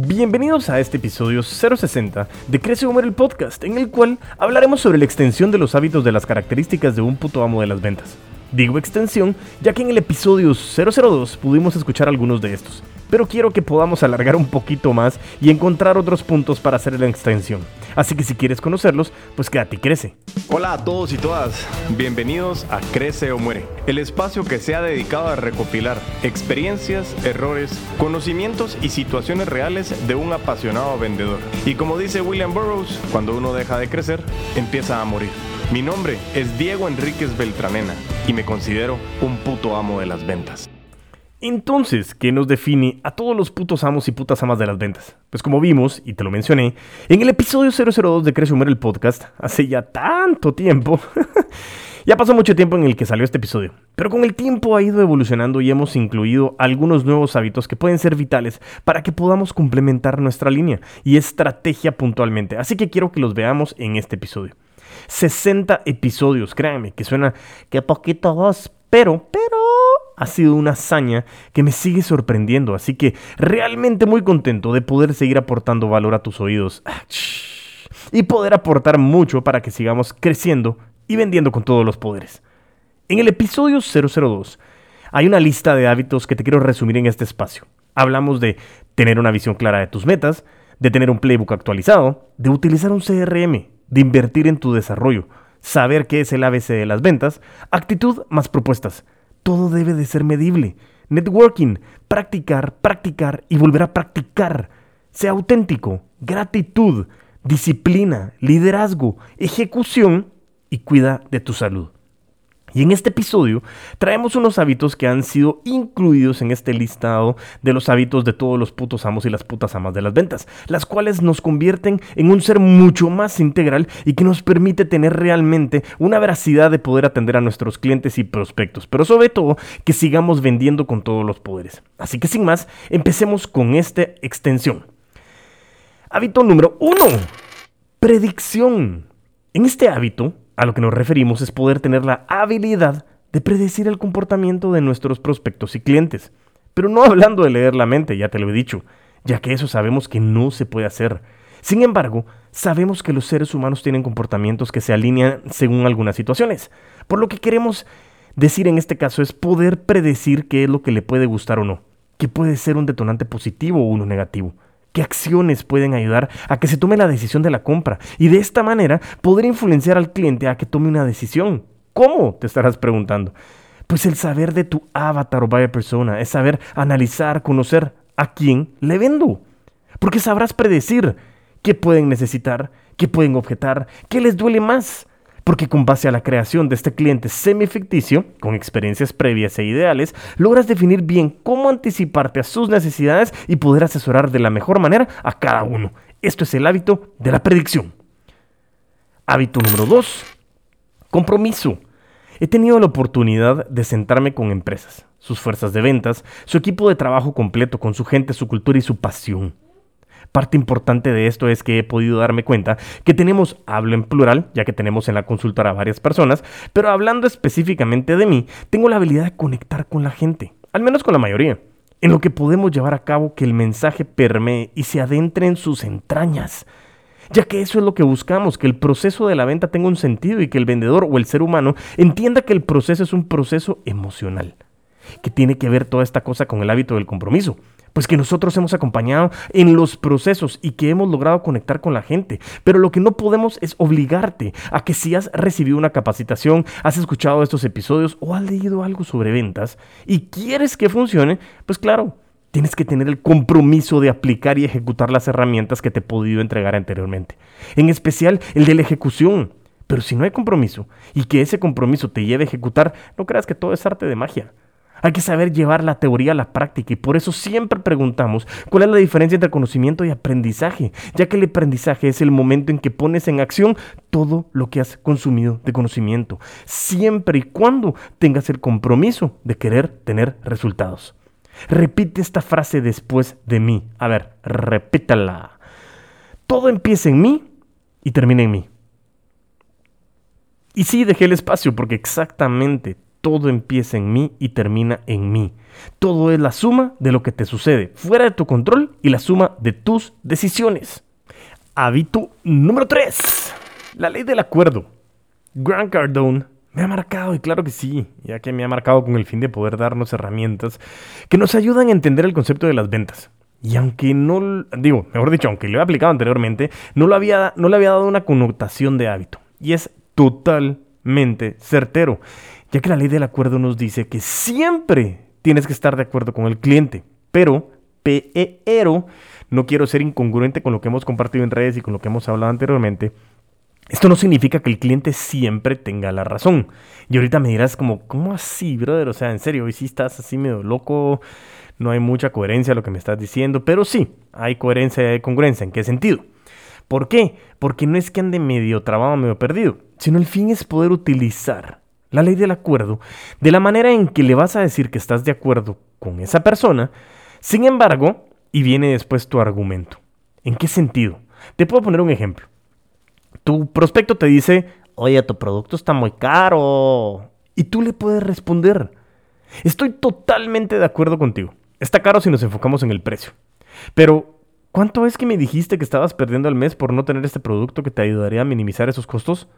Bienvenidos a este episodio 060 de Crece Humor el podcast, en el cual hablaremos sobre la extensión de los hábitos de las características de un puto amo de las ventas. Digo extensión, ya que en el episodio 002 pudimos escuchar algunos de estos, pero quiero que podamos alargar un poquito más y encontrar otros puntos para hacer la extensión. Así que si quieres conocerlos, pues quédate y crece. Hola a todos y todas, bienvenidos a Crece o Muere, el espacio que se ha dedicado a recopilar experiencias, errores, conocimientos y situaciones reales de un apasionado vendedor. Y como dice William Burroughs, cuando uno deja de crecer, empieza a morir. Mi nombre es Diego Enríquez Beltranena y me considero un puto amo de las ventas. Entonces, ¿qué nos define a todos los putos amos y putas amas de las ventas? Pues como vimos, y te lo mencioné, en el episodio 002 de Crece Humor el podcast, hace ya tanto tiempo, ya pasó mucho tiempo en el que salió este episodio, pero con el tiempo ha ido evolucionando y hemos incluido algunos nuevos hábitos que pueden ser vitales para que podamos complementar nuestra línea y estrategia puntualmente, así que quiero que los veamos en este episodio. 60 episodios, créanme, que suena que poquito dos, pero, pero ha sido una hazaña que me sigue sorprendiendo, así que realmente muy contento de poder seguir aportando valor a tus oídos ah, y poder aportar mucho para que sigamos creciendo y vendiendo con todos los poderes. En el episodio 002 hay una lista de hábitos que te quiero resumir en este espacio. Hablamos de tener una visión clara de tus metas, de tener un playbook actualizado, de utilizar un CRM, de invertir en tu desarrollo, saber qué es el ABC de las ventas, actitud más propuestas. Todo debe de ser medible. Networking, practicar, practicar y volver a practicar. Sea auténtico, gratitud, disciplina, liderazgo, ejecución y cuida de tu salud. Y en este episodio traemos unos hábitos que han sido incluidos en este listado de los hábitos de todos los putos amos y las putas amas de las ventas, las cuales nos convierten en un ser mucho más integral y que nos permite tener realmente una veracidad de poder atender a nuestros clientes y prospectos, pero sobre todo que sigamos vendiendo con todos los poderes. Así que sin más, empecemos con esta extensión. Hábito número uno, predicción. En este hábito a lo que nos referimos es poder tener la habilidad de predecir el comportamiento de nuestros prospectos y clientes. Pero no hablando de leer la mente, ya te lo he dicho, ya que eso sabemos que no se puede hacer. Sin embargo, sabemos que los seres humanos tienen comportamientos que se alinean según algunas situaciones. Por lo que queremos decir en este caso es poder predecir qué es lo que le puede gustar o no, que puede ser un detonante positivo o uno negativo qué acciones pueden ayudar a que se tome la decisión de la compra y de esta manera poder influenciar al cliente a que tome una decisión. ¿Cómo? Te estarás preguntando. Pues el saber de tu avatar o buyer persona es saber analizar, conocer a quién le vendo. Porque sabrás predecir qué pueden necesitar, qué pueden objetar, qué les duele más porque con base a la creación de este cliente semi-ficticio, con experiencias previas e ideales, logras definir bien cómo anticiparte a sus necesidades y poder asesorar de la mejor manera a cada uno. Esto es el hábito de la predicción. Hábito número 2. Compromiso. He tenido la oportunidad de sentarme con empresas, sus fuerzas de ventas, su equipo de trabajo completo, con su gente, su cultura y su pasión. Parte importante de esto es que he podido darme cuenta que tenemos, hablo en plural, ya que tenemos en la consultora varias personas, pero hablando específicamente de mí, tengo la habilidad de conectar con la gente, al menos con la mayoría, en lo que podemos llevar a cabo que el mensaje permee y se adentre en sus entrañas ya que eso es lo que buscamos, que el proceso de la venta tenga un sentido y que el vendedor o el ser humano entienda que el proceso es un proceso emocional, que tiene que ver toda esta cosa con el hábito del compromiso pues que nosotros hemos acompañado en los procesos y que hemos logrado conectar con la gente. Pero lo que no podemos es obligarte a que si has recibido una capacitación, has escuchado estos episodios o has leído algo sobre ventas y quieres que funcione, pues claro, tienes que tener el compromiso de aplicar y ejecutar las herramientas que te he podido entregar anteriormente. En especial el de la ejecución. Pero si no hay compromiso y que ese compromiso te lleve a ejecutar, no creas que todo es arte de magia. Hay que saber llevar la teoría a la práctica y por eso siempre preguntamos cuál es la diferencia entre conocimiento y aprendizaje, ya que el aprendizaje es el momento en que pones en acción todo lo que has consumido de conocimiento, siempre y cuando tengas el compromiso de querer tener resultados. Repite esta frase después de mí. A ver, repítala. Todo empieza en mí y termina en mí. Y sí, dejé el espacio porque exactamente todo empieza en mí y termina en mí. Todo es la suma de lo que te sucede fuera de tu control y la suma de tus decisiones. Hábito número 3. La ley del acuerdo. Grant Cardone me ha marcado, y claro que sí, ya que me ha marcado con el fin de poder darnos herramientas que nos ayudan a entender el concepto de las ventas. Y aunque no, digo, mejor dicho, aunque lo he aplicado anteriormente, no, lo había, no le había dado una connotación de hábito. Y es totalmente certero, ya que la ley del acuerdo nos dice que siempre tienes que estar de acuerdo con el cliente, pero, pero, no quiero ser incongruente con lo que hemos compartido en redes y con lo que hemos hablado anteriormente, esto no significa que el cliente siempre tenga la razón. Y ahorita me dirás como, ¿cómo así, brother? O sea, en serio, hoy sí estás así medio loco, no hay mucha coherencia a lo que me estás diciendo, pero sí, hay coherencia y hay congruencia. ¿En qué sentido? ¿Por qué? Porque no es que ande medio trabado, medio perdido, sino el fin es poder utilizar la ley del acuerdo de la manera en que le vas a decir que estás de acuerdo con esa persona, sin embargo, y viene después tu argumento. ¿En qué sentido? Te puedo poner un ejemplo tu prospecto te dice, oye, tu producto está muy caro. Y tú le puedes responder, estoy totalmente de acuerdo contigo. Está caro si nos enfocamos en el precio. Pero, ¿cuánto es que me dijiste que estabas perdiendo al mes por no tener este producto que te ayudaría a minimizar esos costos?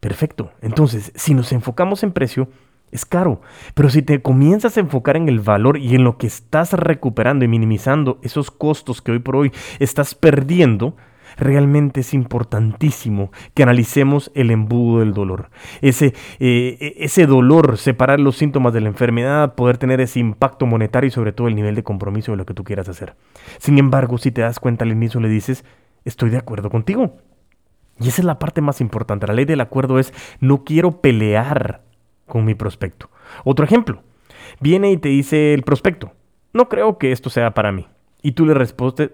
Perfecto. Entonces, si nos enfocamos en precio, es caro. Pero si te comienzas a enfocar en el valor y en lo que estás recuperando y minimizando esos costos que hoy por hoy estás perdiendo, realmente es importantísimo que analicemos el embudo del dolor. Ese, eh, e, ese dolor, separar los síntomas de la enfermedad, poder tener ese impacto monetario y sobre todo el nivel de compromiso de lo que tú quieras hacer. Sin embargo, si te das cuenta al inicio le dices, estoy de acuerdo contigo. Y esa es la parte más importante. La ley del acuerdo es, no quiero pelear con mi prospecto. Otro ejemplo, viene y te dice el prospecto, no creo que esto sea para mí y tú le respondes,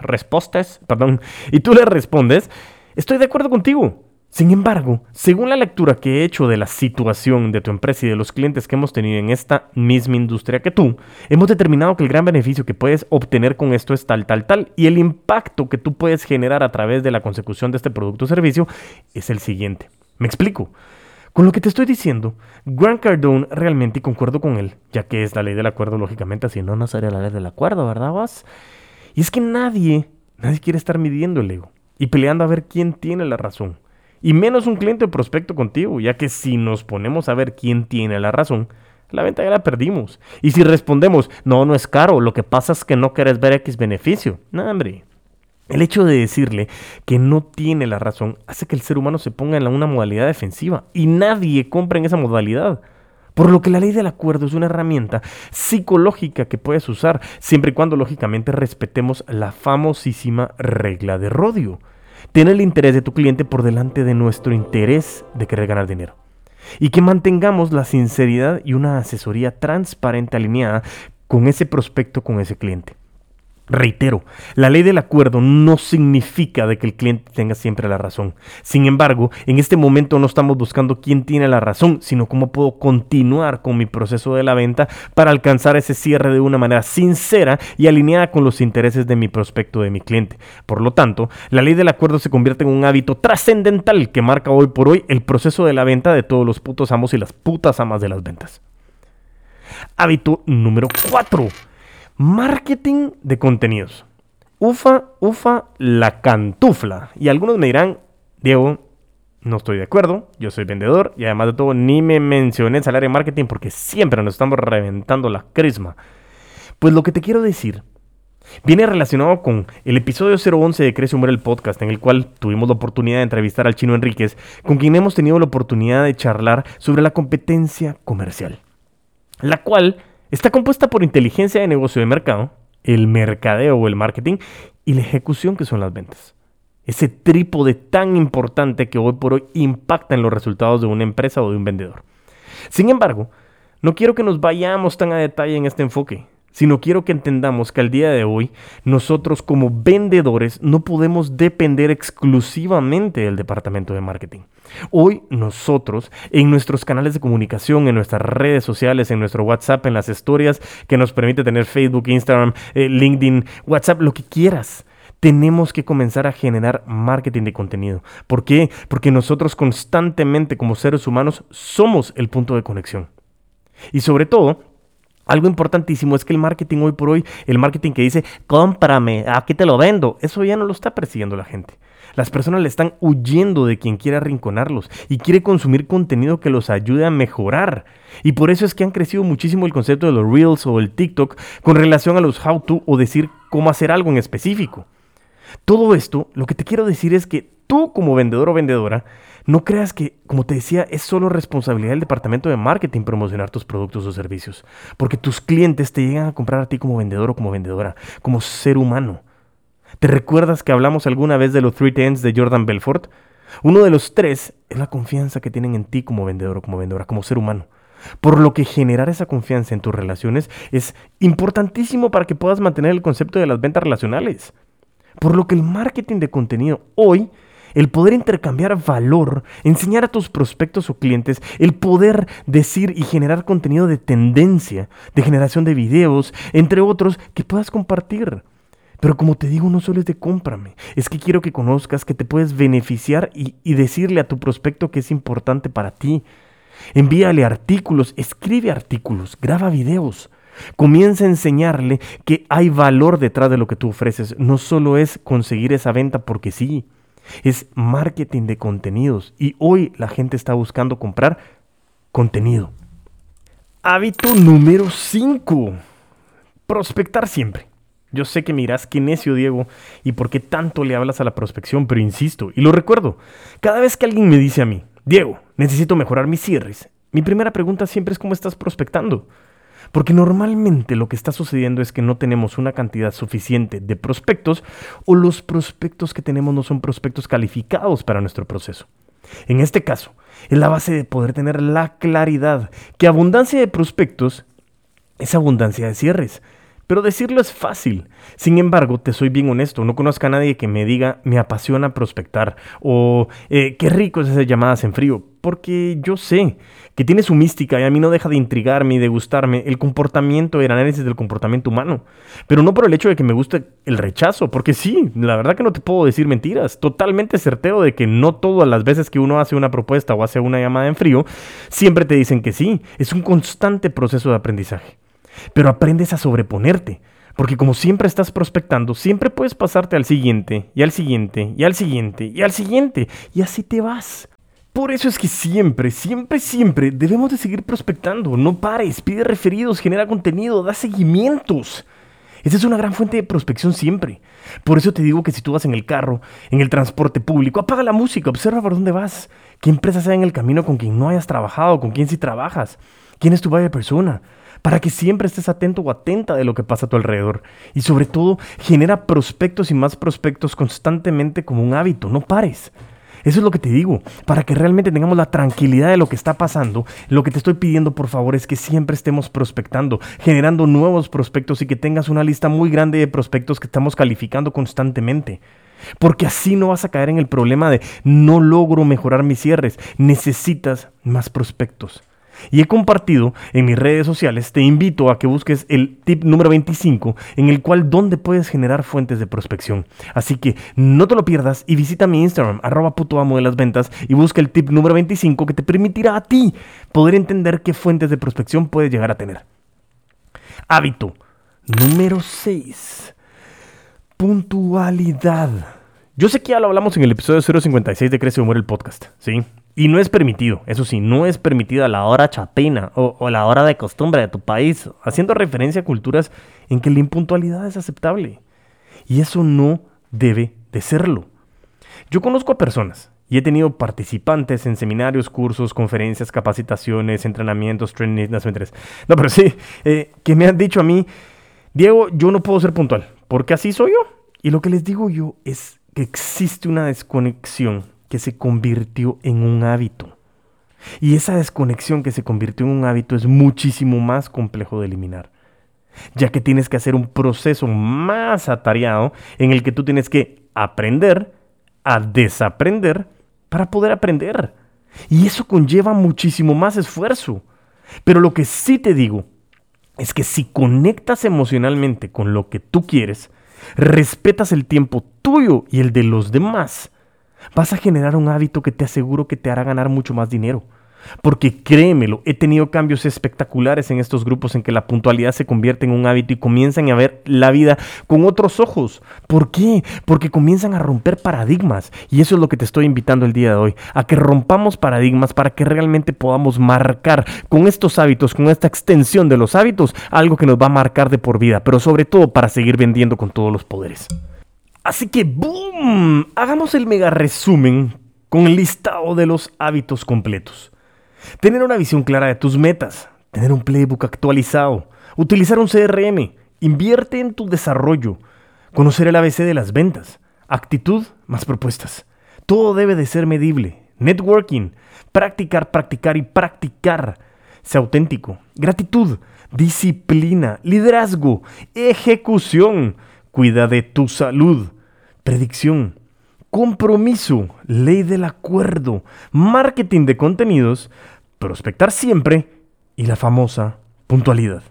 respostes, perdón, y tú le respondes, estoy de acuerdo contigo. Sin embargo, según la lectura que he hecho de la situación de tu empresa y de los clientes que hemos tenido en esta misma industria que tú, hemos determinado que el gran beneficio que puedes obtener con esto es tal, tal, tal, y el impacto que tú puedes generar a través de la consecución de este producto o servicio es el siguiente. Me explico. Con lo que te estoy diciendo, Grant Cardone realmente, y concuerdo con él, ya que es la ley del acuerdo, lógicamente, así no, no sería la ley del acuerdo, ¿verdad, vos? Y es que nadie, nadie quiere estar midiendo el ego y peleando a ver quién tiene la razón. Y menos un cliente prospecto contigo, ya que si nos ponemos a ver quién tiene la razón, la venta ya la perdimos. Y si respondemos, no, no es caro, lo que pasa es que no quieres ver X beneficio. No, hombre, el hecho de decirle que no tiene la razón hace que el ser humano se ponga en una modalidad defensiva y nadie compra en esa modalidad. Por lo que la ley del acuerdo es una herramienta psicológica que puedes usar siempre y cuando lógicamente respetemos la famosísima regla de Rodio. Tiene el interés de tu cliente por delante de nuestro interés de querer ganar dinero. Y que mantengamos la sinceridad y una asesoría transparente alineada con ese prospecto, con ese cliente. Reitero, la ley del acuerdo no significa de que el cliente tenga siempre la razón. Sin embargo, en este momento no estamos buscando quién tiene la razón, sino cómo puedo continuar con mi proceso de la venta para alcanzar ese cierre de una manera sincera y alineada con los intereses de mi prospecto, de mi cliente. Por lo tanto, la ley del acuerdo se convierte en un hábito trascendental que marca hoy por hoy el proceso de la venta de todos los putos amos y las putas amas de las ventas. Hábito número 4 Marketing de contenidos. Ufa, ufa, la cantufla. Y algunos me dirán, Diego, no estoy de acuerdo, yo soy vendedor y además de todo ni me mencioné el salario de marketing porque siempre nos estamos reventando la crisma. Pues lo que te quiero decir viene relacionado con el episodio 011 de Crece Humor el podcast, en el cual tuvimos la oportunidad de entrevistar al chino Enríquez, con quien hemos tenido la oportunidad de charlar sobre la competencia comercial, la cual Está compuesta por inteligencia de negocio de mercado, el mercadeo o el marketing y la ejecución que son las ventas. Ese trípode tan importante que hoy por hoy impacta en los resultados de una empresa o de un vendedor. Sin embargo, no quiero que nos vayamos tan a detalle en este enfoque sino quiero que entendamos que al día de hoy nosotros como vendedores no podemos depender exclusivamente del departamento de marketing. Hoy nosotros en nuestros canales de comunicación, en nuestras redes sociales, en nuestro WhatsApp, en las historias que nos permite tener Facebook, Instagram, eh, LinkedIn, WhatsApp, lo que quieras. tenemos que comenzar a generar marketing de contenido. ¿Por qué? Porque nosotros constantemente como seres humanos somos el punto de conexión. Y sobre todo, algo importantísimo es que el marketing hoy por hoy, el marketing que dice, cómprame, aquí te lo vendo, eso ya no lo está persiguiendo la gente. Las personas le están huyendo de quien quiera arrinconarlos y quiere consumir contenido que los ayude a mejorar. Y por eso es que han crecido muchísimo el concepto de los Reels o el TikTok con relación a los how to o decir cómo hacer algo en específico. Todo esto, lo que te quiero decir es que tú como vendedor o vendedora, no creas que, como te decía, es solo responsabilidad del departamento de marketing promocionar tus productos o servicios, porque tus clientes te llegan a comprar a ti como vendedor o como vendedora, como ser humano. ¿Te recuerdas que hablamos alguna vez de los Three Tens de Jordan Belfort? Uno de los tres es la confianza que tienen en ti como vendedor o como vendedora, como ser humano. Por lo que generar esa confianza en tus relaciones es importantísimo para que puedas mantener el concepto de las ventas relacionales. Por lo que el marketing de contenido hoy, el poder intercambiar valor, enseñar a tus prospectos o clientes, el poder decir y generar contenido de tendencia, de generación de videos, entre otros, que puedas compartir. Pero como te digo, no solo es de cómprame, es que quiero que conozcas que te puedes beneficiar y, decirle a tu prospecto que es importante para ti. Envíale artículos, escribe artículos, graba videos. Comienza a enseñarle que hay valor detrás de lo que tú ofreces. No solo es conseguir esa venta porque sí, es marketing de contenidos. Y hoy la gente está buscando comprar contenido. Hábito número 5. Prospectar siempre. Yo sé que miras qué necio Diego y por qué tanto le hablas a la prospección, pero insisto, y lo recuerdo, cada vez que alguien me dice a mí, Diego, necesito mejorar mis cierres, mi primera pregunta siempre es cómo estás prospectando. Porque normalmente lo que está sucediendo es que no tenemos una cantidad suficiente de prospectos o los prospectos que tenemos no son prospectos calificados para nuestro proceso. En este caso, es la base de poder tener la claridad que abundancia de prospectos es abundancia de cierres. Pero decirlo es fácil. Sin embargo, te soy bien honesto, no conozco a nadie que me diga me apasiona prospectar o eh, qué rico es esas llamadas en frío, porque yo sé que tiene su mística y a mí no deja de intrigarme y de gustarme el comportamiento, el análisis del comportamiento humano. Pero no por el hecho de que me guste el rechazo, porque sí, la verdad que no te puedo decir mentiras. Totalmente certero de que no todas las veces que uno hace una propuesta o hace una llamada en frío, siempre te dicen que sí. Es un constante proceso de aprendizaje pero aprendes a sobreponerte. Porque como siempre estás prospectando, siempre puedes pasarte al siguiente, y al siguiente, y al siguiente, y al siguiente, y así te vas. Por eso es que siempre, siempre, siempre debemos de seguir prospectando. No pares, pide referidos, genera contenido, da seguimientos. Esa es una gran fuente de prospección siempre. Por eso te digo que si tú vas en el carro, en el transporte público, apaga la música, observa por dónde vas, qué empresa sea en el camino con quien no hayas trabajado, con quién sí trabajas, quién es tu vaya persona para que siempre estés atento o atenta de lo que pasa a tu alrededor. Y sobre todo, genera prospectos y más prospectos constantemente como un hábito, no pares. Eso es lo que te digo, para que realmente tengamos la tranquilidad de lo que está pasando. Lo que te estoy pidiendo, por favor, es que siempre estemos prospectando, generando nuevos prospectos y que tengas una lista muy grande de prospectos que estamos calificando constantemente. Porque así no vas a caer en el problema de no logro mejorar mis cierres. Necesitas más prospectos y he compartido en mis redes sociales, te invito a que busques el tip número 25 en el cual donde puedes generar fuentes de prospección. Así que no te lo pierdas y visita mi Instagram, arroba puto amo de las ventas y busca el tip número 25 que te permitirá a ti poder entender qué fuentes de prospección puedes llegar a tener. Hábito número 6. Puntualidad. Yo sé que ya lo hablamos en el episodio 056 de Crece o Muere el podcast, ¿sí? Y no es permitido, eso sí, no es permitida la hora chapina o, la hora de costumbre de tu país, haciendo referencia a culturas en que la impuntualidad es aceptable. Y eso no debe de serlo. Yo conozco a personas y he tenido participantes en seminarios, cursos, conferencias, capacitaciones, entrenamientos, trainings, no, no pero sí, eh, que me han dicho a mí, Diego, yo no puedo ser puntual, porque así soy yo. Y lo que les digo yo es que existe una desconexión que se convirtió en un hábito. Y esa desconexión que se convirtió en un hábito es muchísimo más complejo de eliminar, ya que tienes que hacer un proceso más atareado en el que tú tienes que aprender a desaprender para poder aprender. Y eso conlleva muchísimo más esfuerzo. Pero lo que sí te digo es que si conectas emocionalmente con lo que tú quieres, respetas el tiempo tuyo y el de los demás, vas a generar un hábito que te aseguro que te hará ganar mucho más dinero. Porque créemelo, he tenido cambios espectaculares en estos grupos en que la puntualidad se convierte en un hábito y comienzan a ver la vida con otros ojos. ¿Por qué? Porque comienzan a romper paradigmas. Y eso es lo que te estoy invitando el día de hoy, a que rompamos paradigmas para que realmente podamos marcar con estos hábitos, con esta extensión de los hábitos, algo que nos va a marcar de por vida, pero sobre todo para seguir vendiendo con todos los poderes. Así que, ¡boom! Hagamos el mega resumen con el listado de los hábitos completos. Tener una visión clara de tus metas, tener un playbook actualizado, utilizar un CRM, invierte en tu desarrollo, conocer el ABC de las ventas, actitud más propuestas. Todo debe de ser medible. Networking, practicar, practicar y practicar. Sea auténtico. Gratitud, disciplina, liderazgo, ejecución. Cuida de tu salud. Predicción, compromiso, ley del acuerdo, marketing de contenidos, prospectar siempre. Y la famosa puntualidad.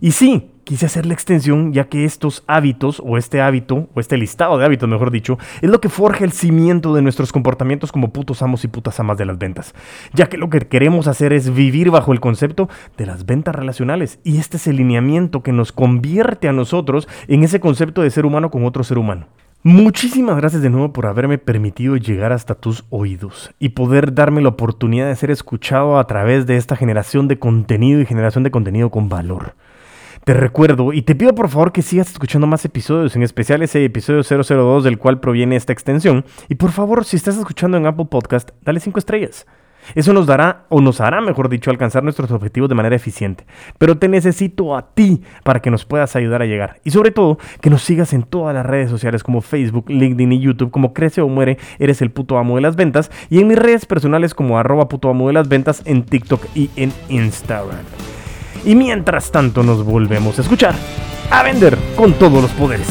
Y sí, quise hacer la extensión ya que estos hábitos, o este hábito, o este listado de hábitos, mejor dicho, es lo que forja el cimiento de nuestros comportamientos como putos amos y putas amas de las ventas. Ya que lo que queremos hacer es vivir bajo el concepto de las ventas relacionales. Y este es el lineamiento que nos convierte a nosotros en ese concepto de ser humano con otro ser humano. Muchísimas gracias de nuevo por haberme permitido llegar hasta tus oídos y poder darme la oportunidad de ser escuchado a través de esta generación de contenido y generación de contenido con valor. Te recuerdo y te pido por favor que sigas escuchando más episodios, en especial ese episodio 002 del cual proviene esta extensión. Y por favor, si estás escuchando en Apple Podcast, dale 5 estrellas. Eso nos dará, o nos hará, mejor dicho, alcanzar nuestros objetivos de manera eficiente. Pero te necesito a ti para que nos puedas ayudar a llegar. Y sobre todo, que nos sigas en todas las redes sociales como Facebook, LinkedIn y YouTube, como Crece o Muere, eres el puto amo de las ventas. Y en mis redes personales como arroba puto amo de las ventas en TikTok y en Instagram. Y mientras tanto nos volvemos a escuchar, a vender con todos los poderes.